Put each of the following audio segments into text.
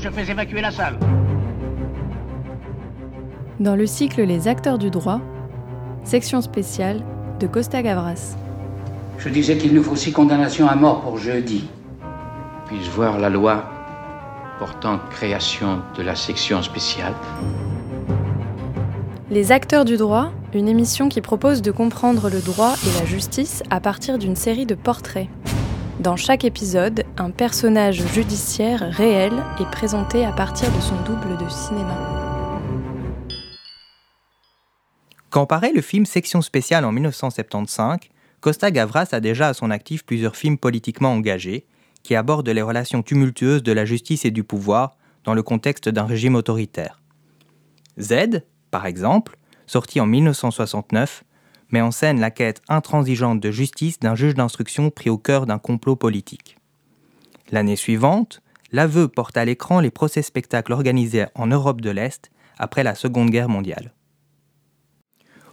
je fais évacuer la salle. Dans le cycle Les acteurs du droit, section spéciale de Costa Gavras. Je disais qu'il nous faut six condamnations à mort pour jeudi. Puis-je voir la loi portant création de la section spéciale Les acteurs du droit, une émission qui propose de comprendre le droit et la justice à partir d'une série de portraits. Dans chaque épisode, un personnage judiciaire réel est présenté à partir de son double de cinéma. Quand paraît le film Section spéciale en 1975, Costa Gavras a déjà à son actif plusieurs films politiquement engagés qui abordent les relations tumultueuses de la justice et du pouvoir dans le contexte d'un régime autoritaire. Z, par exemple, sorti en 1969, met en scène la quête intransigeante de justice d'un juge d'instruction pris au cœur d'un complot politique. L'année suivante, l'aveu porte à l'écran les procès-spectacles organisés en Europe de l'Est après la Seconde Guerre mondiale.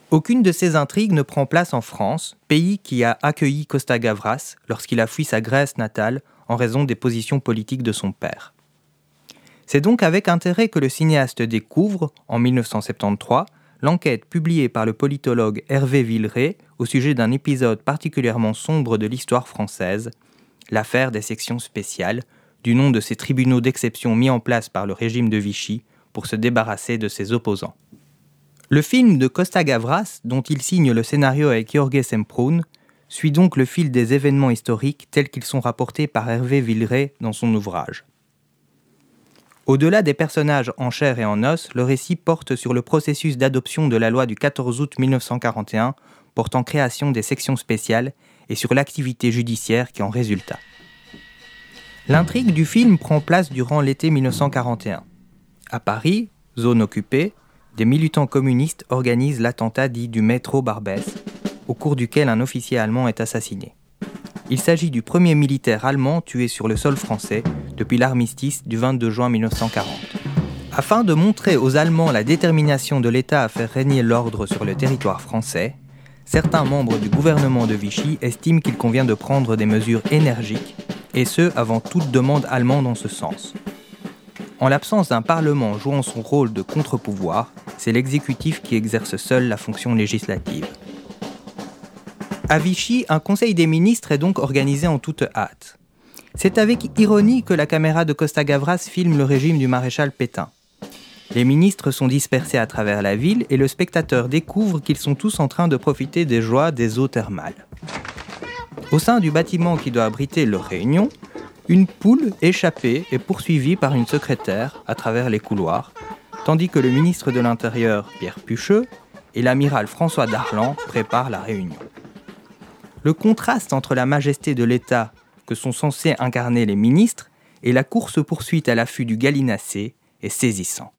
Aucune de ces intrigues ne prend place en France, pays qui a accueilli Costa Gavras lorsqu'il a fui sa Grèce natale en raison des positions politiques de son père. C'est donc avec intérêt que le cinéaste découvre, en 1973, l'enquête publiée par le politologue Hervé Villeray au sujet d'un épisode particulièrement sombre de l'histoire française, l'affaire des sections spéciales, du nom de ces tribunaux d'exception mis en place par le régime de Vichy pour se débarrasser de ses opposants. Le film de Costa Gavras, dont il signe le scénario avec Jorge Semprún, suit donc le fil des événements historiques tels qu'ils sont rapportés par Hervé Villeray dans son ouvrage. Au-delà des personnages en chair et en os, le récit porte sur le processus d'adoption de la loi du 14 août 1941 portant création des sections spéciales et sur l'activité judiciaire qui en résulta. L'intrigue du film prend place durant l'été 1941. À Paris, zone occupée, des militants communistes organisent l'attentat dit du métro Barbès, au cours duquel un officier allemand est assassiné. Il s'agit du premier militaire allemand tué sur le sol français depuis l'armistice du 22 juin 1940. Afin de montrer aux Allemands la détermination de l'État à faire régner l'ordre sur le territoire français, certains membres du gouvernement de Vichy estiment qu'il convient de prendre des mesures énergiques, et ce avant toute demande allemande en ce sens. En l'absence d'un Parlement jouant son rôle de contre-pouvoir, c'est l'exécutif qui exerce seul la fonction législative. À Vichy, un conseil des ministres est donc organisé en toute hâte. C'est avec ironie que la caméra de Costa Gavras filme le régime du maréchal Pétain. Les ministres sont dispersés à travers la ville et le spectateur découvre qu'ils sont tous en train de profiter des joies des eaux thermales. Au sein du bâtiment qui doit abriter leur réunion, une poule échappée est poursuivie par une secrétaire à travers les couloirs, tandis que le ministre de l'Intérieur, Pierre Pucheux, et l'amiral François Darlan préparent la réunion. Le contraste entre la majesté de l'État que sont censés incarner les ministres et la course-poursuite à l'affût du gallinacé est saisissant.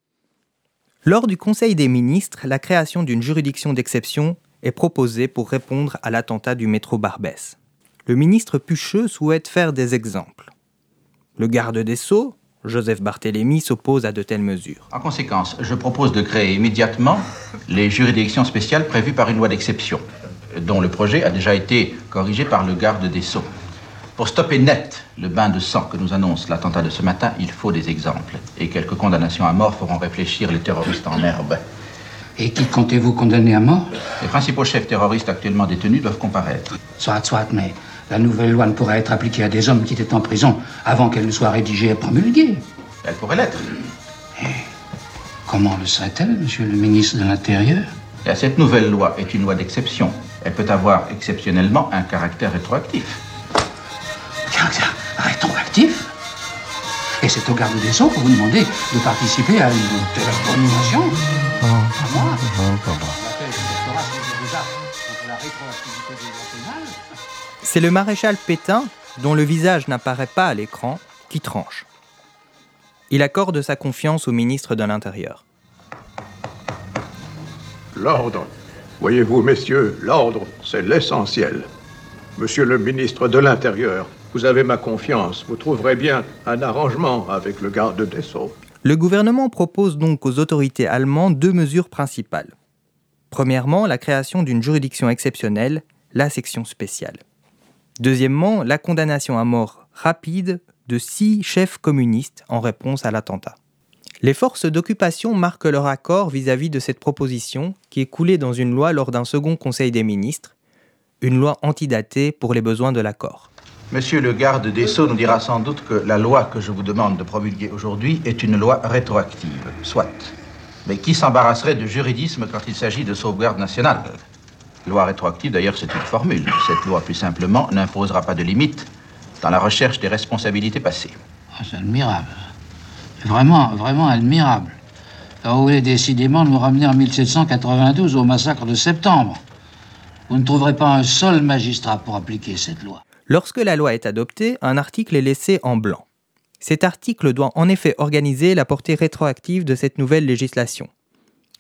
Lors du Conseil des ministres, la création d'une juridiction d'exception est proposée pour répondre à l'attentat du métro Barbès. Le ministre Pucheux souhaite faire des exemples. Le garde des Sceaux, Joseph Barthélemy, s'oppose à de telles mesures. En conséquence, je propose de créer immédiatement les juridictions spéciales prévues par une loi d'exception dont le projet a déjà été corrigé par le garde des Sceaux. Pour stopper net le bain de sang que nous annonce l'attentat de ce matin, il faut des exemples. Et quelques condamnations à mort feront réfléchir les terroristes en herbe. Et qui comptez-vous condamner à mort? Les principaux chefs terroristes actuellement détenus doivent comparaître. Soit, soit, mais la nouvelle loi ne pourra être appliquée à des hommes qui étaient en prison avant qu'elle ne soit rédigée et promulguée. Elle pourrait l'être. Et comment le serait-elle, monsieur le ministre de l'Intérieur? Cette nouvelle loi est une loi d'exception elle peut avoir exceptionnellement un caractère rétroactif. Caractère rétroactif Et c'est au garde des Sceaux que vous demandez de participer à une telle abomination À moi. C'est le maréchal Pétain, dont le visage n'apparaît pas à l'écran, qui tranche. Il accorde sa confiance au ministre de l'Intérieur. L'ordre. Voyez-vous, messieurs, l'ordre, c'est l'essentiel. Monsieur le ministre de l'Intérieur, vous avez ma confiance. Vous trouverez bien un arrangement avec le garde des Sceaux. Le gouvernement propose donc aux autorités allemandes deux mesures principales. Premièrement, la création d'une juridiction exceptionnelle, la section spéciale. Deuxièmement, la condamnation à mort rapide de six chefs communistes en réponse à l'attentat. Les forces d'occupation marquent leur accord vis-à-vis de cette proposition qui est coulée dans une loi lors d'un second Conseil des ministres, une loi antidatée pour les besoins de l'accord. Monsieur le garde des Sceaux nous dira sans doute que la loi que je vous demande de promulguer aujourd'hui est une loi rétroactive. Soit. Mais qui s'embarrasserait de juridisme quand il s'agit de sauvegarde nationale? Loi rétroactive, d'ailleurs, c'est une formule. Cette loi, plus simplement, n'imposera pas de limite dans la recherche des responsabilités passées. Ah, c'est admirable. Vraiment, vraiment admirable. Alors, vous voulez décidément nous ramener en 1792 au massacre de septembre? Vous ne trouverez pas un seul magistrat pour appliquer cette loi. Lorsque la loi est adoptée, un article est laissé en blanc. Cet article doit en effet organiser la portée rétroactive de cette nouvelle législation.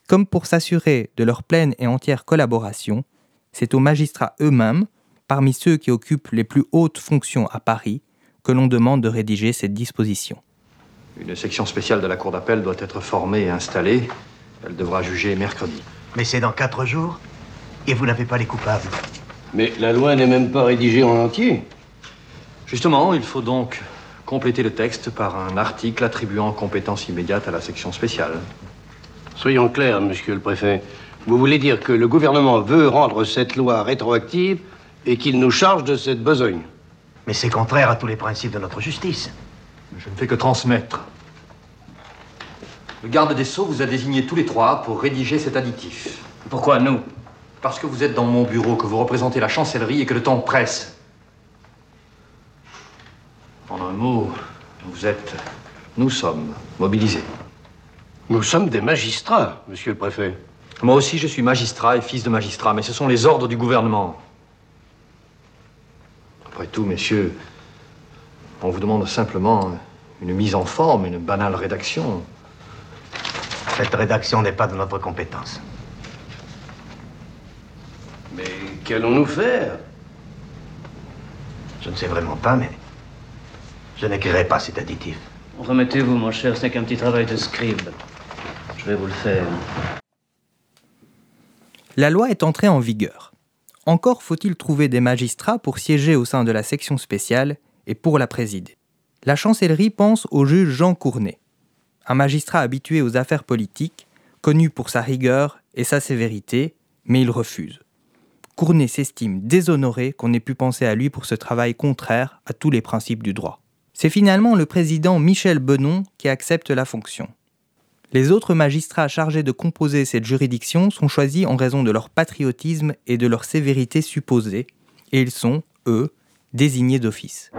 Comme pour s'assurer de leur pleine et entière collaboration, c'est aux magistrats eux-mêmes, parmi ceux qui occupent les plus hautes fonctions à Paris, que l'on demande de rédiger cette disposition. Une section spéciale de la Cour d'appel doit être formée et installée. Elle devra juger mercredi. Mais c'est dans quatre jours et vous n'avez pas les coupables. Mais la loi n'est même pas rédigée en entier. Justement, il faut donc compléter le texte par un article attribuant compétence immédiate à la section spéciale. Soyons clairs, monsieur le préfet. Vous voulez dire que le gouvernement veut rendre cette loi rétroactive et qu'il nous charge de cette besogne? Mais c'est contraire à tous les principes de notre justice. Je ne fais que transmettre. Le garde des Sceaux vous a désigné tous les trois pour rédiger cet additif. Pourquoi nous? Parce que vous êtes dans mon bureau, que vous représentez la chancellerie et que le temps presse. En un mot, vous êtes. Nous sommes mobilisés. Nous sommes des magistrats, monsieur le préfet. Moi aussi, je suis magistrat et fils de magistrat, mais ce sont les ordres du gouvernement. Après tout, messieurs, on vous demande simplement une mise en forme, une banale rédaction. Cette rédaction n'est pas de notre compétence. Mais qu'allons-nous faire? Je ne sais vraiment pas, mais je n'écrirai pas cet additif. Remettez-vous, mon cher, ce n'est qu'un petit travail de scribe. Je vais vous le faire. La loi est entrée en vigueur. Encore faut-il trouver des magistrats pour siéger au sein de la section spéciale et pour la présider. La chancellerie pense au juge Jean Cournet, un magistrat habitué aux affaires politiques, connu pour sa rigueur et sa sévérité, mais il refuse. Cournet s'estime déshonoré qu'on ait pu penser à lui pour ce travail contraire à tous les principes du droit. C'est finalement le président Michel Benon qui accepte la fonction. Les autres magistrats chargés de composer cette juridiction sont choisis en raison de leur patriotisme et de leur sévérité supposée, et ils sont, eux, désignés d'office.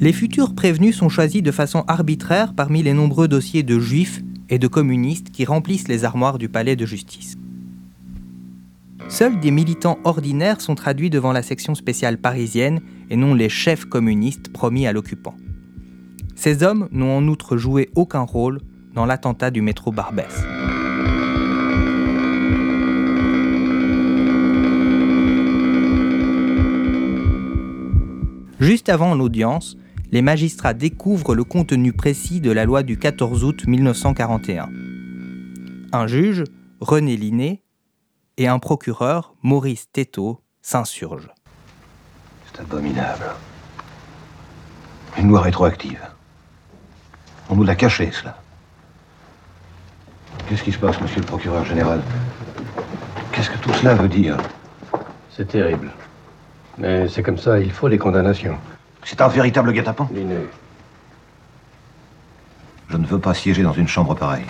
Les futurs prévenus sont choisis de façon arbitraire parmi les nombreux dossiers de juifs et de communistes qui remplissent les armoires du palais de justice. Seuls des militants ordinaires sont traduits devant la section spéciale parisienne et non les chefs communistes promis à l'occupant. Ces hommes n'ont en outre joué aucun rôle dans l'attentat du métro Barbès. Juste avant l'audience, les magistrats découvrent le contenu précis de la loi du 14 août 1941. Un juge, René Liné, et un procureur, Maurice Této, s'insurgent. C'est abominable. Une loi rétroactive. On nous l'a caché, cela. Qu'est-ce qui se passe, monsieur le procureur général? Qu'est-ce que tout cela veut dire? C'est terrible. Mais c'est comme ça, il faut les condamnations. C'est un véritable guet-apens? Je ne veux pas siéger dans une chambre pareille.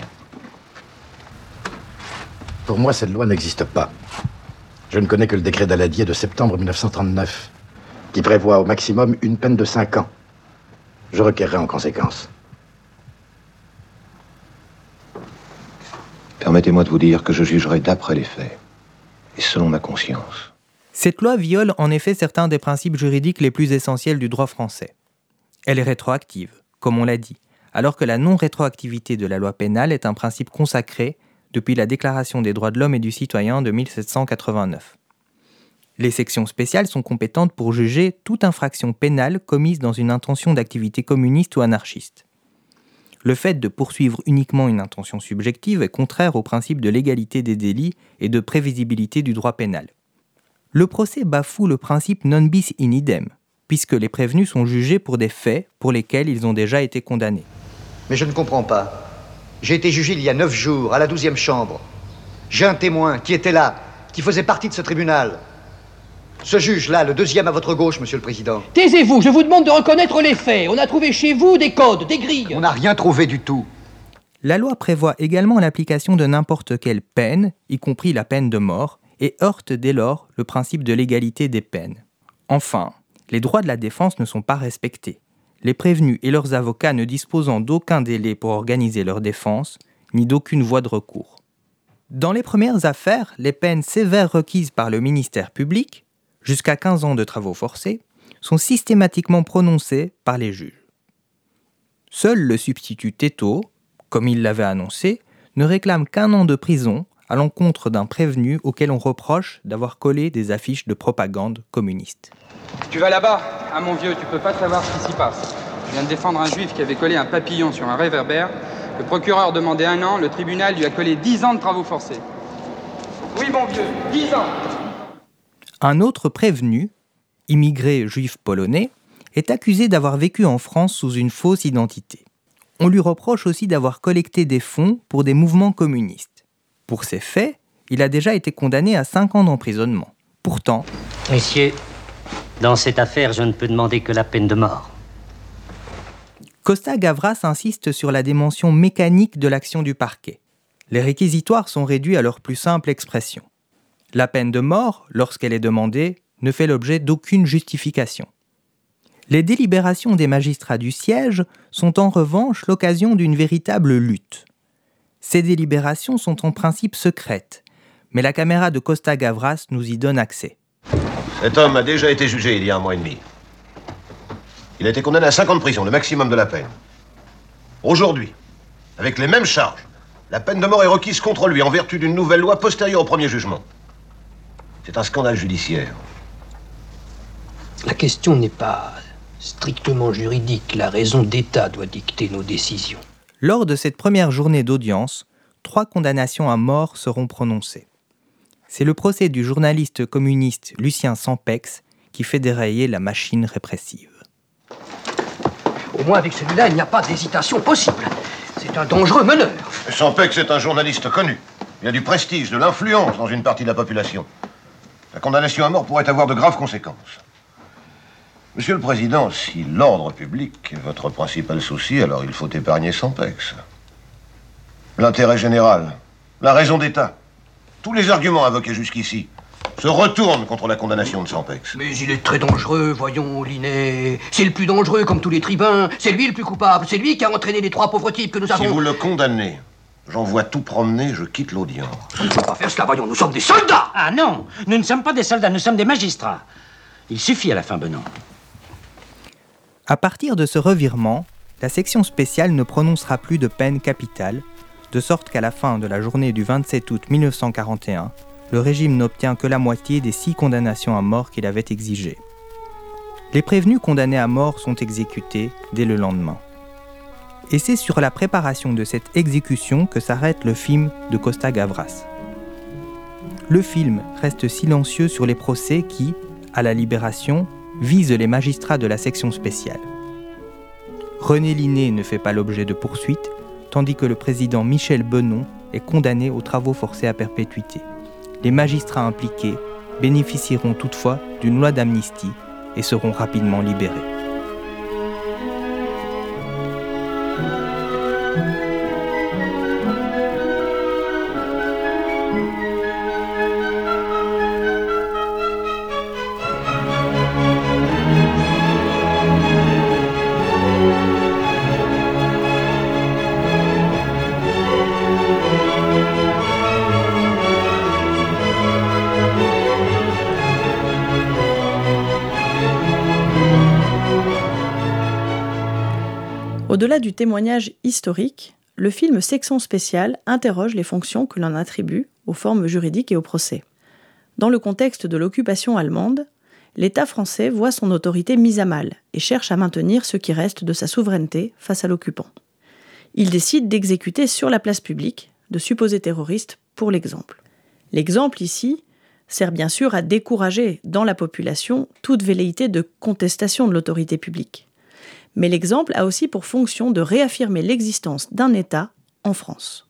Pour moi, cette loi n'existe pas. Je ne connais que le décret d'Aladier de septembre 1939, qui prévoit au maximum une peine de 5 ans. Je requerrai en conséquence. Permettez-moi de vous dire que je jugerai d'après les faits et selon ma conscience. Cette loi viole en effet certains des principes juridiques les plus essentiels du droit français. Elle est rétroactive, comme on l'a dit, alors que la non-rétroactivité de la loi pénale est un principe consacré depuis la Déclaration des droits de l'homme et du citoyen de 1789. Les sections spéciales sont compétentes pour juger toute infraction pénale commise dans une intention d'activité communiste ou anarchiste. Le fait de poursuivre uniquement une intention subjective est contraire au principe de l'égalité des délits et de prévisibilité du droit pénal. Le procès bafoue le principe non bis in idem, puisque les prévenus sont jugés pour des faits pour lesquels ils ont déjà été condamnés. Mais je ne comprends pas. J'ai été jugé il y a neuf jours, à la douzième chambre. J'ai un témoin qui était là, qui faisait partie de ce tribunal. Ce juge-là, le deuxième à votre gauche, monsieur le président. Taisez-vous, je vous demande de reconnaître les faits. On a trouvé chez vous des codes, des grilles. On n'a rien trouvé du tout. La loi prévoit également l'application de n'importe quelle peine, y compris la peine de mort, et heurte dès lors le principe de l'égalité des peines. Enfin, les droits de la défense ne sont pas respectés. Les prévenus et leurs avocats ne disposant d'aucun délai pour organiser leur défense, ni d'aucune voie de recours. Dans les premières affaires, les peines sévères requises par le ministère public, jusqu'à 15 ans de travaux forcés, sont systématiquement prononcées par les juges. Seul le substitut Teto, comme il l'avait annoncé, ne réclame qu'un an de prison à l'encontre d'un prévenu auquel on reproche d'avoir collé des affiches de propagande communiste. Tu vas là-bas Ah mon vieux, tu peux pas savoir ce qui s'y passe. Je viens de défendre un juif qui avait collé un papillon sur un réverbère. Le procureur demandait un an, le tribunal lui a collé dix ans de travaux forcés. Oui mon vieux, dix ans Un autre prévenu, immigré juif polonais, est accusé d'avoir vécu en France sous une fausse identité. On lui reproche aussi d'avoir collecté des fonds pour des mouvements communistes. Pour ces faits, il a déjà été condamné à 5 ans d'emprisonnement. Pourtant, Messieurs, dans cette affaire, je ne peux demander que la peine de mort. Costa Gavras insiste sur la dimension mécanique de l'action du parquet. Les réquisitoires sont réduits à leur plus simple expression. La peine de mort, lorsqu'elle est demandée, ne fait l'objet d'aucune justification. Les délibérations des magistrats du siège sont en revanche l'occasion d'une véritable lutte. Ces délibérations sont en principe secrètes, mais la caméra de Costa Gavras nous y donne accès. Cet homme a déjà été jugé il y a un mois et demi. Il a été condamné à 5 ans de prison, le maximum de la peine. Aujourd'hui, avec les mêmes charges, la peine de mort est requise contre lui en vertu d'une nouvelle loi postérieure au premier jugement. C'est un scandale judiciaire. La question n'est pas strictement juridique. La raison d'État doit dicter nos décisions. Lors de cette première journée d'audience, trois condamnations à mort seront prononcées. C'est le procès du journaliste communiste Lucien Sampex qui fait dérailler la machine répressive. Au moins avec celui-là, il n'y a pas d'hésitation possible. C'est un dangereux meneur. Sampex est un journaliste connu. Il a du prestige, de l'influence dans une partie de la population. La condamnation à mort pourrait avoir de graves conséquences. Monsieur le Président, si l'ordre public est votre principal souci, alors il faut épargner Sampex. L'intérêt général, la raison d'État, tous les arguments invoqués jusqu'ici se retournent contre la condamnation de Sampex. Mais il est très dangereux, voyons, Linet. C'est le plus dangereux, comme tous les tribuns. C'est lui le plus coupable. C'est lui qui a entraîné les trois pauvres types que nous avons. Si vous le condamnez, j'envoie tout promener, je quitte l'audience. On ne peut pas faire cela, voyons, nous sommes des soldats Ah non, nous ne sommes pas des soldats, nous sommes des magistrats. Il suffit à la fin, Benoît. À partir de ce revirement, la section spéciale ne prononcera plus de peine capitale, de sorte qu'à la fin de la journée du 27 août 1941, le régime n'obtient que la moitié des six condamnations à mort qu'il avait exigées. Les prévenus condamnés à mort sont exécutés dès le lendemain. Et c'est sur la préparation de cette exécution que s'arrête le film de Costa Gavras. Le film reste silencieux sur les procès qui, à la libération, visent les magistrats de la section spéciale. René Linné ne fait pas l'objet de poursuites, tandis que le président Michel Benon est condamné aux travaux forcés à perpétuité. Les magistrats impliqués bénéficieront toutefois d'une loi d'amnistie et seront rapidement libérés. Témoignage historique, le film Section spéciale interroge les fonctions que l'on attribue aux formes juridiques et au procès. Dans le contexte de l'occupation allemande, l'État français voit son autorité mise à mal et cherche à maintenir ce qui reste de sa souveraineté face à l'occupant. Il décide d'exécuter sur la place publique de supposés terroristes pour l'exemple. L'exemple ici sert bien sûr à décourager dans la population toute velléité de contestation de l'autorité publique. Mais l'exemple a aussi pour fonction de réaffirmer l'existence d'un État en France.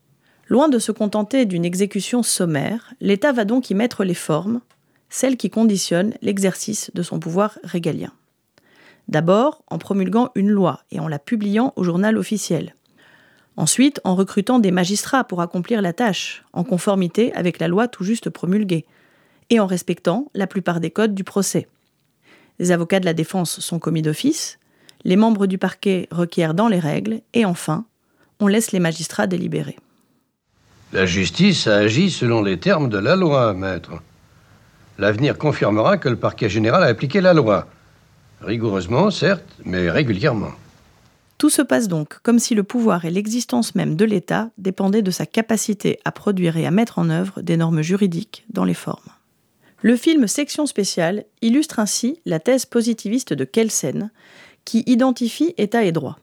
Loin de se contenter d'une exécution sommaire, l'État va donc y mettre les formes, celles qui conditionnent l'exercice de son pouvoir régalien. D'abord en promulguant une loi et en la publiant au journal officiel. Ensuite en recrutant des magistrats pour accomplir la tâche, en conformité avec la loi tout juste promulguée, et en respectant la plupart des codes du procès. Les avocats de la défense sont commis d'office, les membres du parquet requièrent dans les règles, et enfin, on laisse les magistrats délibérer. La justice a agi selon les termes de la loi, maître. L'avenir confirmera que le parquet général a appliqué la loi. Rigoureusement, certes, mais régulièrement. Tout se passe donc comme si le pouvoir et l'existence même de l'État dépendaient de sa capacité à produire et à mettre en œuvre des normes juridiques dans les formes. Le film Section spéciale illustre ainsi la thèse positiviste de Kelsen, qui identifie État et droit.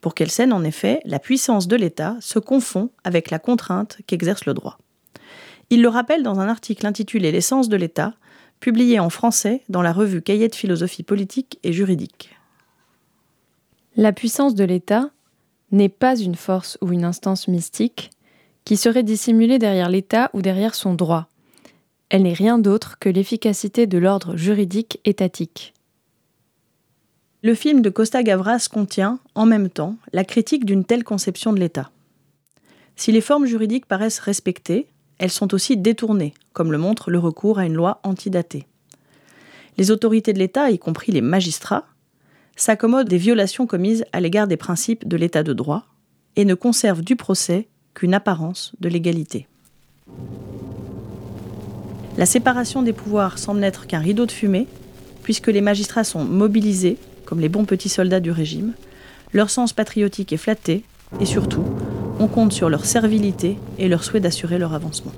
Pour Kelsen, en effet, la puissance de l'État se confond avec la contrainte qu'exerce le droit. Il le rappelle dans un article intitulé L'essence de l'État, publié en français dans la revue Cahiers de philosophie politique et juridique. La puissance de l'État n'est pas une force ou une instance mystique qui serait dissimulée derrière l'État ou derrière son droit. Elle n'est rien d'autre que l'efficacité de l'ordre juridique étatique. Le film de Costa Gavras contient, en même temps, la critique d'une telle conception de l'État. Si les formes juridiques paraissent respectées, elles sont aussi détournées, comme le montre le recours à une loi antidatée. Les autorités de l'État, y compris les magistrats, s'accommodent des violations commises à l'égard des principes de l'État de droit et ne conservent du procès qu'une apparence de l'égalité. La séparation des pouvoirs semble n'être qu'un rideau de fumée, puisque les magistrats sont mobilisés comme les bons petits soldats du régime, leur sens patriotique est flatté, et surtout, on compte sur leur servilité et leur souhait d'assurer leur avancement.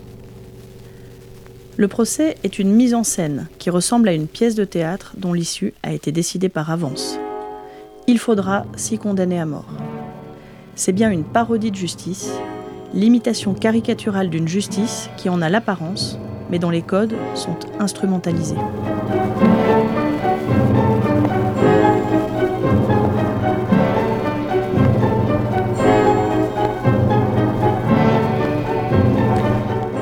Le procès est une mise en scène qui ressemble à une pièce de théâtre dont l'issue a été décidée par avance. Il faudra s'y condamner à mort. C'est bien une parodie de justice, l'imitation caricaturale d'une justice qui en a l'apparence, mais dont les codes sont instrumentalisés.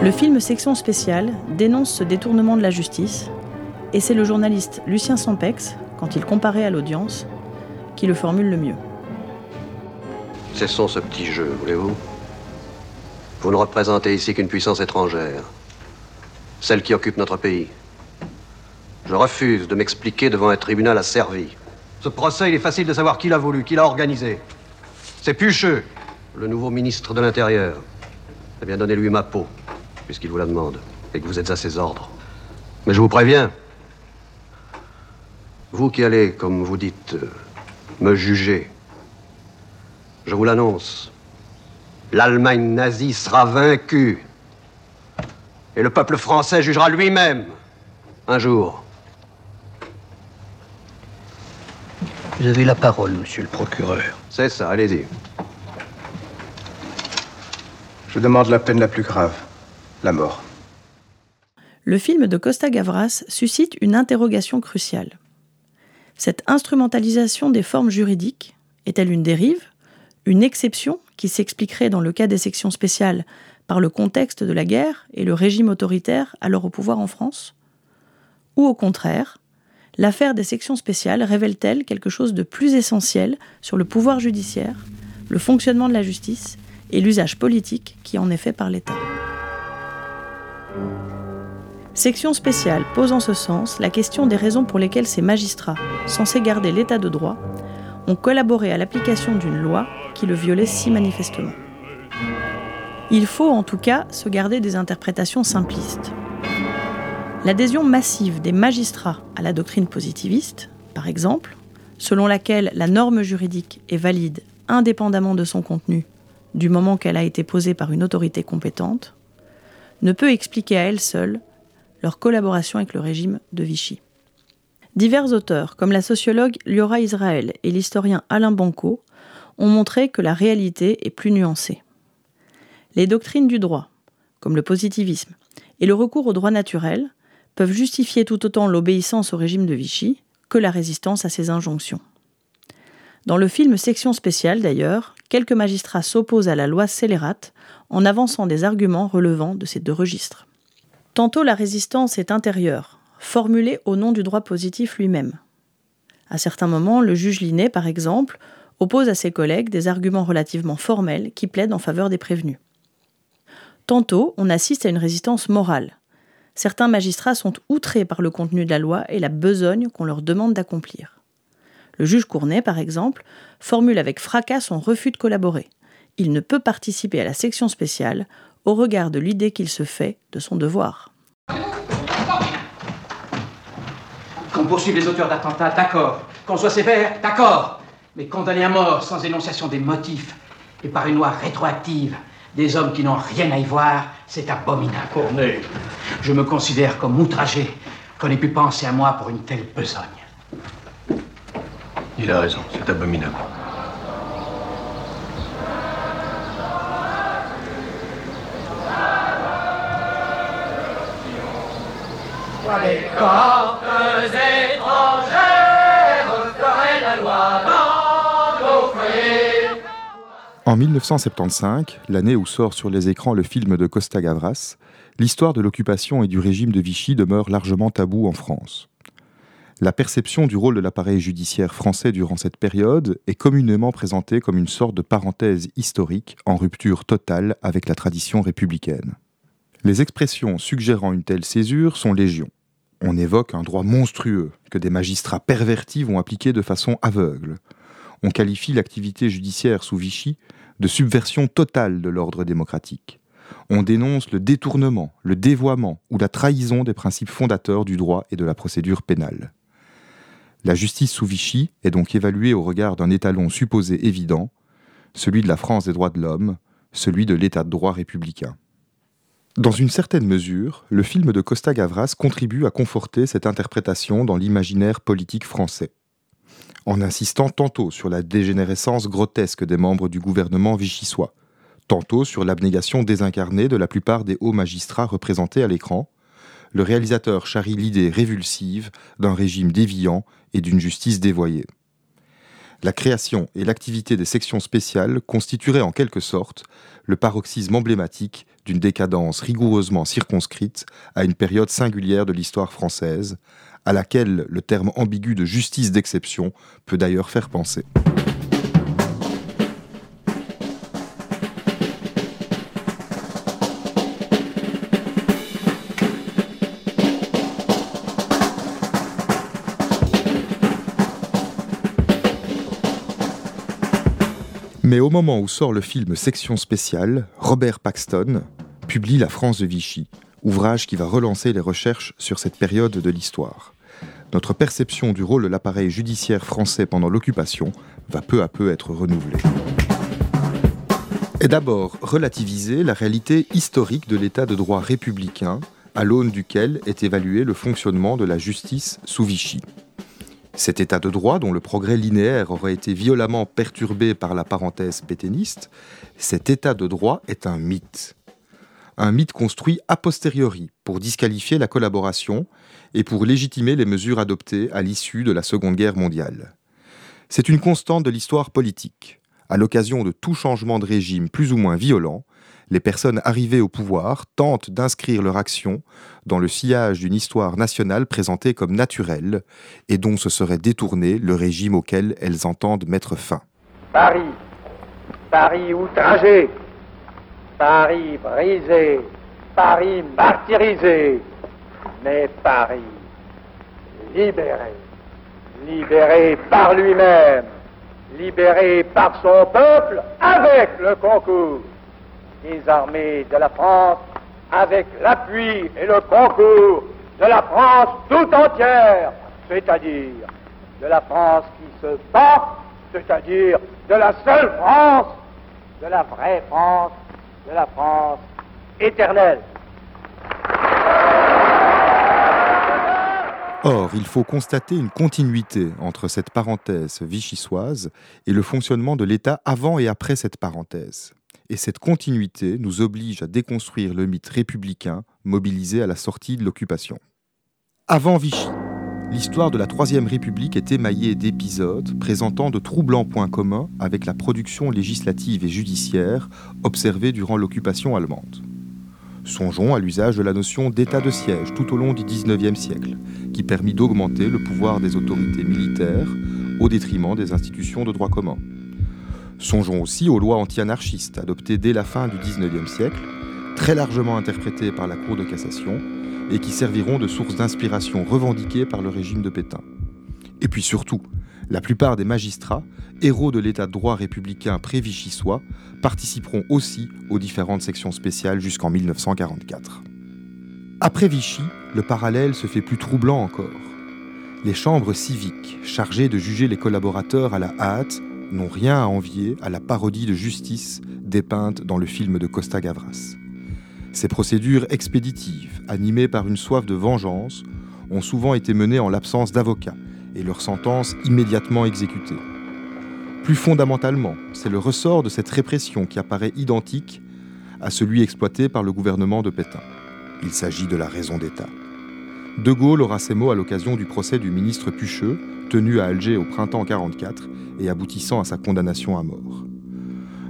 Le film Section spéciale dénonce ce détournement de la justice, et c'est le journaliste Lucien Sampex, quand il comparait à l'audience, qui le formule le mieux. Cessons ce petit jeu, voulez-vous? Vous ne représentez ici qu'une puissance étrangère, celle qui occupe notre pays. Je refuse de m'expliquer devant un tribunal asservi. Ce procès, il est facile de savoir qui l'a voulu, qui l'a organisé. C'est Pucheux, le nouveau ministre de l'Intérieur. Eh bien, donnez-lui ma peau puisqu'il vous la demande, et que vous êtes à ses ordres. Mais je vous préviens, vous qui allez, comme vous dites, euh, me juger, je vous l'annonce, l'Allemagne nazie sera vaincue. Et le peuple français jugera lui-même, un jour. Vous avez la parole, monsieur le procureur. C'est ça, allez-y. Je demande la peine la plus grave la mort. Le film de Costa Gavras suscite une interrogation cruciale. Cette instrumentalisation des formes juridiques est-elle une dérive, une exception qui s'expliquerait dans le cas des sections spéciales par le contexte de la guerre et le régime autoritaire alors au pouvoir en France? Ou au contraire, l'affaire des sections spéciales révèle-t-elle quelque chose de plus essentiel sur le pouvoir judiciaire, le fonctionnement de la justice et l'usage politique qui en est fait par l'État? Section spéciale pose en ce sens la question des raisons pour lesquelles ces magistrats, censés garder l'état de droit, ont collaboré à l'application d'une loi qui le violait si manifestement. Il faut en tout cas se garder des interprétations simplistes. L'adhésion massive des magistrats à la doctrine positiviste, par exemple, selon laquelle la norme juridique est valide indépendamment de son contenu du moment qu'elle a été posée par une autorité compétente, ne peut expliquer à elle seule leur collaboration avec le régime de Vichy. Divers auteurs, comme la sociologue Liora Israël et l'historien Alain Banco, ont montré que la réalité est plus nuancée. Les doctrines du droit, comme le positivisme et le recours au droit naturel, peuvent justifier tout autant l'obéissance au régime de Vichy que la résistance à ses injonctions. Dans le film Section spéciale, d'ailleurs, quelques magistrats s'opposent à la loi scélérate en avançant des arguments relevant de ces deux registres. Tantôt la résistance est intérieure, formulée au nom du droit positif lui-même. À certains moments, le juge Linet, par exemple, oppose à ses collègues des arguments relativement formels qui plaident en faveur des prévenus. Tantôt, on assiste à une résistance morale. Certains magistrats sont outrés par le contenu de la loi et la besogne qu'on leur demande d'accomplir. Le juge Cournet, par exemple, formule avec fracas son refus de collaborer. Il ne peut participer à la section spéciale au regard de l'idée qu'il se fait de son devoir. Qu'on poursuive les auteurs d'attentats, d'accord. Qu'on soit sévère, d'accord. Mais condamner à mort sans énonciation des motifs et par une loi rétroactive des hommes qui n'ont rien à y voir, c'est abominable. Cournet. Je me considère comme outragé qu'on ait pu penser à moi pour une telle besogne. Il a raison, c'est abominable. Les cortes étrangères feraient la loi dans nos frères. En 1975, l'année où sort sur les écrans le film de Costa Gavras, l'histoire de l'occupation et du régime de Vichy demeure largement tabou en France. La perception du rôle de l'appareil judiciaire français durant cette période est communément présentée comme une sorte de parenthèse historique en rupture totale avec la tradition républicaine. Les expressions suggérant une telle césure sont légion. On évoque un droit monstrueux que des magistrats pervertis vont appliquer de façon aveugle. On qualifie l'activité judiciaire sous Vichy de subversion totale de l'ordre démocratique. On dénonce le détournement, le dévoiement ou la trahison des principes fondateurs du droit et de la procédure pénale. La justice sous Vichy est donc évaluée au regard d'un étalon supposé évident, celui de la France des droits de l'homme, celui de l'état de droit républicain. Dans une certaine mesure, le film de Costa Gavras contribue à conforter cette interprétation dans l'imaginaire politique français, en insistant tantôt sur la dégénérescence grotesque des membres du gouvernement vichysois, tantôt sur l'abnégation désincarnée de la plupart des hauts magistrats représentés à l'écran, le réalisateur charrie l'idée révulsive d'un régime déviant et d'une justice dévoyée. La création et l'activité des sections spéciales constitueraient en quelque sorte le paroxysme emblématique d'une décadence rigoureusement circonscrite à une période singulière de l'histoire française, à laquelle le terme ambigu de justice d'exception peut d'ailleurs faire penser. Mais au moment où sort le film Section spéciale, Robert Paxton publie La France de Vichy, ouvrage qui va relancer les recherches sur cette période de l'histoire. Notre perception du rôle de l'appareil judiciaire français pendant l'occupation va peu à peu être renouvelée. Et d'abord relativiser la réalité historique de l'état de droit républicain à l'aune duquel est évalué le fonctionnement de la justice sous Vichy. Cet état de droit, dont le progrès linéaire aurait été violemment perturbé par la parenthèse pétainiste, cet état de droit est un mythe. Un mythe construit a posteriori pour disqualifier la collaboration et pour légitimer les mesures adoptées à l'issue de la Seconde Guerre mondiale. C'est une constante de l'histoire politique. À l'occasion de tout changement de régime plus ou moins violent, les personnes arrivées au pouvoir tentent d'inscrire leur action dans le sillage d'une histoire nationale présentée comme naturelle et dont se serait détourné le régime auquel elles entendent mettre fin. Paris, Paris outragé, Paris brisé, Paris martyrisé, mais Paris libéré, libéré par lui-même, libéré par son peuple avec le concours des armées de la France avec l'appui et le concours de la France tout entière, c'est-à-dire de la France qui se bat, c'est-à-dire de la seule France, de la vraie France, de la France éternelle. Or, il faut constater une continuité entre cette parenthèse vichysoise et le fonctionnement de l'État avant et après cette parenthèse et cette continuité nous oblige à déconstruire le mythe républicain mobilisé à la sortie de l'occupation. Avant Vichy, l'histoire de la Troisième République est émaillée d'épisodes présentant de troublants points communs avec la production législative et judiciaire observée durant l'occupation allemande. Songeons à l'usage de la notion d'état de siège tout au long du XIXe siècle, qui permit d'augmenter le pouvoir des autorités militaires au détriment des institutions de droit commun. Songeons aussi aux lois anti-anarchistes adoptées dès la fin du XIXe siècle, très largement interprétées par la Cour de cassation et qui serviront de source d'inspiration revendiquée par le régime de Pétain. Et puis surtout, la plupart des magistrats, héros de l'état de droit républicain pré-vichysois, participeront aussi aux différentes sections spéciales jusqu'en 1944. Après Vichy, le parallèle se fait plus troublant encore. Les chambres civiques, chargées de juger les collaborateurs à la hâte, n'ont rien à envier à la parodie de justice dépeinte dans le film de Costa Gavras. Ces procédures expéditives, animées par une soif de vengeance, ont souvent été menées en l'absence d'avocats et leurs sentences immédiatement exécutées. Plus fondamentalement, c'est le ressort de cette répression qui apparaît identique à celui exploité par le gouvernement de Pétain. Il s'agit de la raison d'État. De Gaulle aura ces mots à l'occasion du procès du ministre Pucheux, tenu à Alger au printemps 1944 et aboutissant à sa condamnation à mort.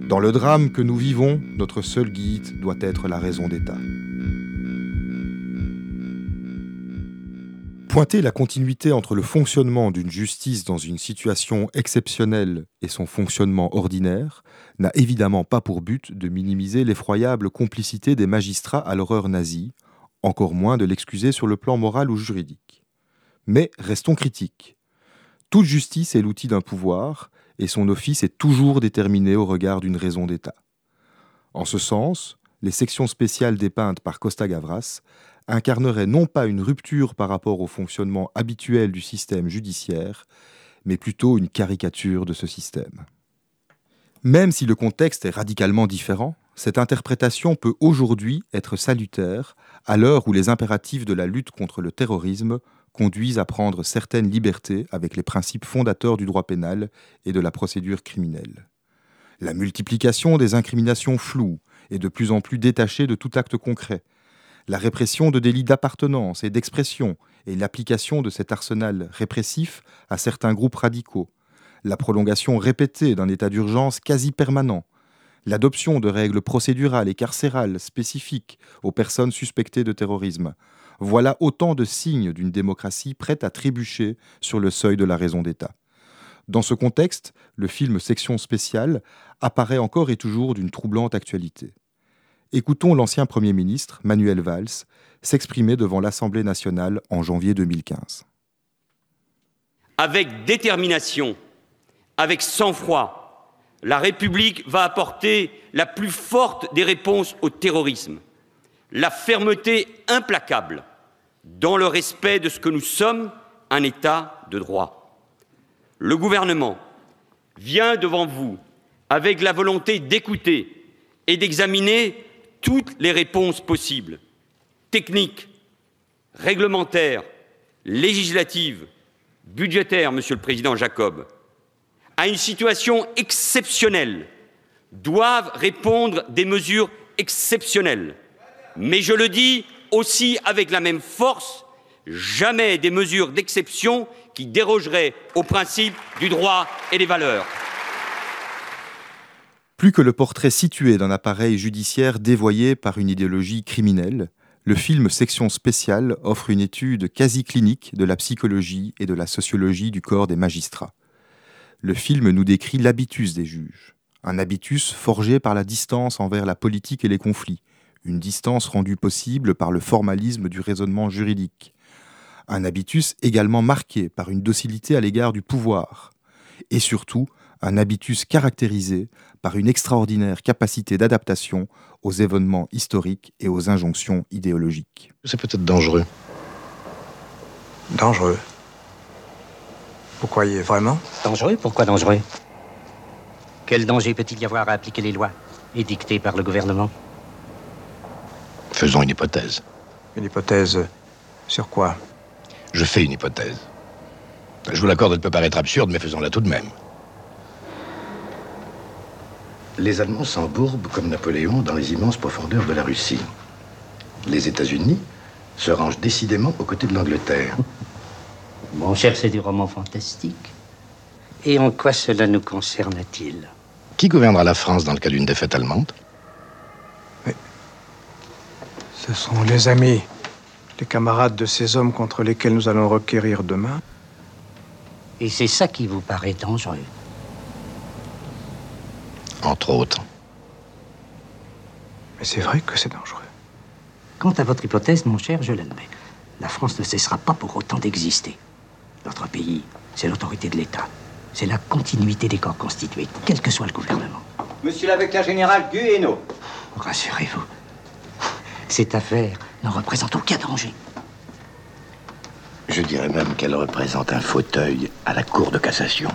Dans le drame que nous vivons, notre seul guide doit être la raison d'État. Pointer la continuité entre le fonctionnement d'une justice dans une situation exceptionnelle et son fonctionnement ordinaire n'a évidemment pas pour but de minimiser l'effroyable complicité des magistrats à l'horreur nazie, encore moins de l'excuser sur le plan moral ou juridique. Mais restons critiques. Toute justice est l'outil d'un pouvoir, et son office est toujours déterminé au regard d'une raison d'État. En ce sens, les sections spéciales dépeintes par Costa Gavras incarneraient non pas une rupture par rapport au fonctionnement habituel du système judiciaire, mais plutôt une caricature de ce système. Même si le contexte est radicalement différent, cette interprétation peut aujourd'hui être salutaire à l'heure où les impératifs de la lutte contre le terrorisme conduisent à prendre certaines libertés avec les principes fondateurs du droit pénal et de la procédure criminelle. La multiplication des incriminations floues et de plus en plus détachées de tout acte concret, la répression de délits d'appartenance et d'expression et l'application de cet arsenal répressif à certains groupes radicaux, la prolongation répétée d'un état d'urgence quasi permanent, l'adoption de règles procédurales et carcérales spécifiques aux personnes suspectées de terrorisme, voilà autant de signes d'une démocratie prête à trébucher sur le seuil de la raison d'État. Dans ce contexte, le film Section spéciale apparaît encore et toujours d'une troublante actualité. Écoutons l'ancien Premier ministre, Manuel Valls, s'exprimer devant l'Assemblée nationale en janvier 2015. Avec détermination, avec sang-froid, la République va apporter la plus forte des réponses au terrorisme la fermeté implacable dans le respect de ce que nous sommes, un État de droit. Le gouvernement vient devant vous avec la volonté d'écouter et d'examiner toutes les réponses possibles, techniques, réglementaires, législatives, budgétaires, Monsieur le Président Jacob, à une situation exceptionnelle doivent répondre des mesures exceptionnelles mais je le dis aussi avec la même force, jamais des mesures d'exception qui dérogeraient aux principes du droit et des valeurs. Plus que le portrait situé d'un appareil judiciaire dévoyé par une idéologie criminelle, le film Section spéciale offre une étude quasi clinique de la psychologie et de la sociologie du corps des magistrats. Le film nous décrit l'habitus des juges, un habitus forgé par la distance envers la politique et les conflits, une distance rendue possible par le formalisme du raisonnement juridique, un habitus également marqué par une docilité à l'égard du pouvoir, et surtout un habitus caractérisé par une extraordinaire capacité d'adaptation aux événements historiques et aux injonctions idéologiques. C'est peut-être dangereux. Dangereux. Vous croyez vraiment? Dangereux? Pourquoi dangereux? Quel danger peut-il y avoir à appliquer les lois édictées par le gouvernement? Faisons une hypothèse. Une hypothèse sur quoi? Je fais une hypothèse. Je vous l'accorde, elle peut paraître absurde, mais faisons-la tout de même. Les Allemands s'embourbent comme Napoléon dans les immenses profondeurs de la Russie. Les États-Unis se range décidément aux côtés de l'Angleterre. Mon cher, c'est du roman fantastique. Et en quoi cela nous concerne-t-il? Qui gouvernera la France dans le cas d'une défaite allemande? Ce sont les amis, les camarades de ces hommes contre lesquels nous allons requérir demain. Et c'est ça qui vous paraît dangereux Entre autres. Mais c'est vrai que c'est dangereux. Quant à votre hypothèse, mon cher, je l'admets. La France ne cessera pas pour autant d'exister. Notre pays, c'est l'autorité de l'État. C'est la continuité des corps constitués, quel que soit le gouvernement. Monsieur l'avocat général Guéhenno. Rassurez-vous, cette affaire ne représente aucun danger. Je dirais même qu'elle représente un fauteuil à la Cour de cassation.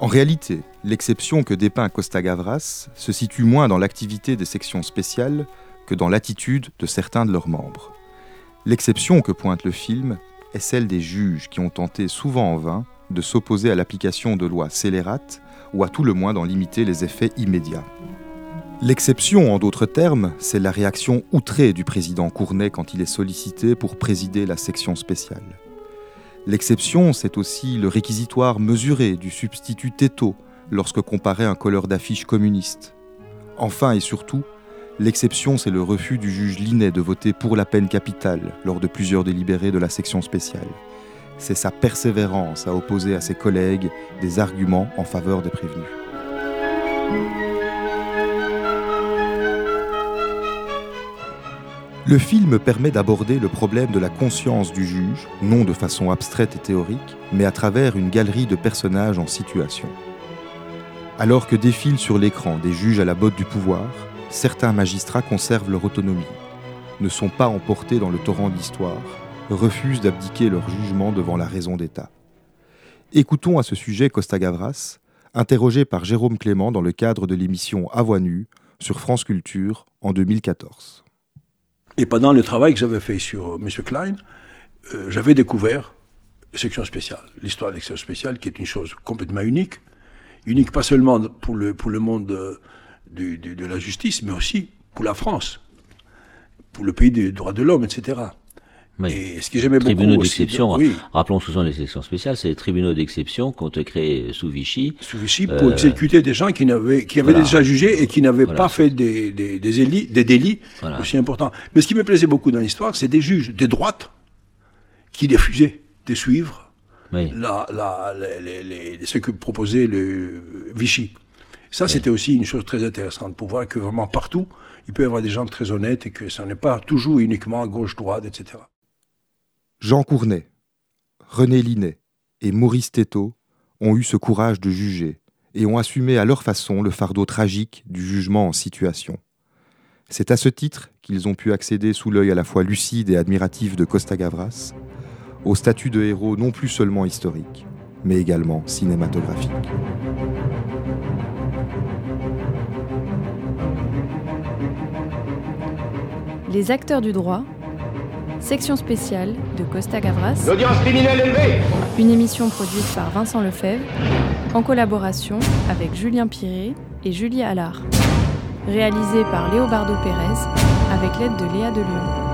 En réalité, l'exception que dépeint Costa Gavras se situe moins dans l'activité des sections spéciales que dans l'attitude de certains de leurs membres. L'exception que pointe le film est celle des juges qui ont tenté souvent en vain de s'opposer à l'application de lois scélérates ou à tout le moins d'en limiter les effets immédiats. L'exception, en d'autres termes, c'est la réaction outrée du président Cournet quand il est sollicité pour présider la section spéciale. L'exception, c'est aussi le réquisitoire mesuré du substitut Teto lorsque comparé un colleur d'affiches communiste. Enfin et surtout, l'exception, c'est le refus du juge Linet de voter pour la peine capitale lors de plusieurs délibérés de la section spéciale. C'est sa persévérance à opposer à ses collègues des arguments en faveur des prévenus. Le film permet d'aborder le problème de la conscience du juge, non de façon abstraite et théorique, mais à travers une galerie de personnages en situation. Alors que défilent sur l'écran des juges à la botte du pouvoir, certains magistrats conservent leur autonomie, ne sont pas emportés dans le torrent de l'histoire, refusent d'abdiquer leur jugement devant la raison d'État. Écoutons à ce sujet Costa Gavras, interrogé par Jérôme Clément dans le cadre de l'émission À voix nue sur France Culture en 2014. Et pendant le travail que j'avais fait sur M. Klein, euh, j'avais découvert section spéciale, l'histoire de section spéciale, qui est une chose complètement unique, unique pas seulement pour le, pour le monde de, de, de, de la justice, mais aussi pour la France, pour le pays des droits de l'homme, etc. Oui. Et ce que j'aimais beaucoup tribunaux d'exception, oui. rappelons ce sont les sections spéciales, c'est les tribunaux d'exception qu'on te crée sous Vichy. Sous Vichy pour Euh, exécuter des gens qui, n'avaient, qui avaient voilà. déjà jugé et qui n'avaient Voilà. pas fait des, des, des, des délits Voilà. aussi importants. Mais ce qui me plaisait beaucoup dans l'histoire, c'est des juges de droite qui refusaient de suivre Oui. la, la, les, les, les- ce que proposait le Vichy. Ça, c'était aussi une chose très intéressante pour voir que vraiment partout, il peut y avoir des gens très honnêtes et que ça n'est pas toujours uniquement gauche-droite, etc. Jean Cournet, René Linet et Maurice Théteau ont eu ce courage de juger et ont assumé à leur façon le fardeau tragique du jugement en situation. C'est à ce titre qu'ils ont pu accéder sous l'œil à la fois lucide et admiratif de Costa Gavras au statut de héros non plus seulement historique, mais également cinématographique. Les acteurs du droit, section spéciale de Costa Gavras, L'audience criminelle est levée une émission produite par Vincent Lefebvre, en collaboration avec Julien Piré et Julie Allard, réalisée par Léobardo Pérez avec l'aide de Léa Delyon.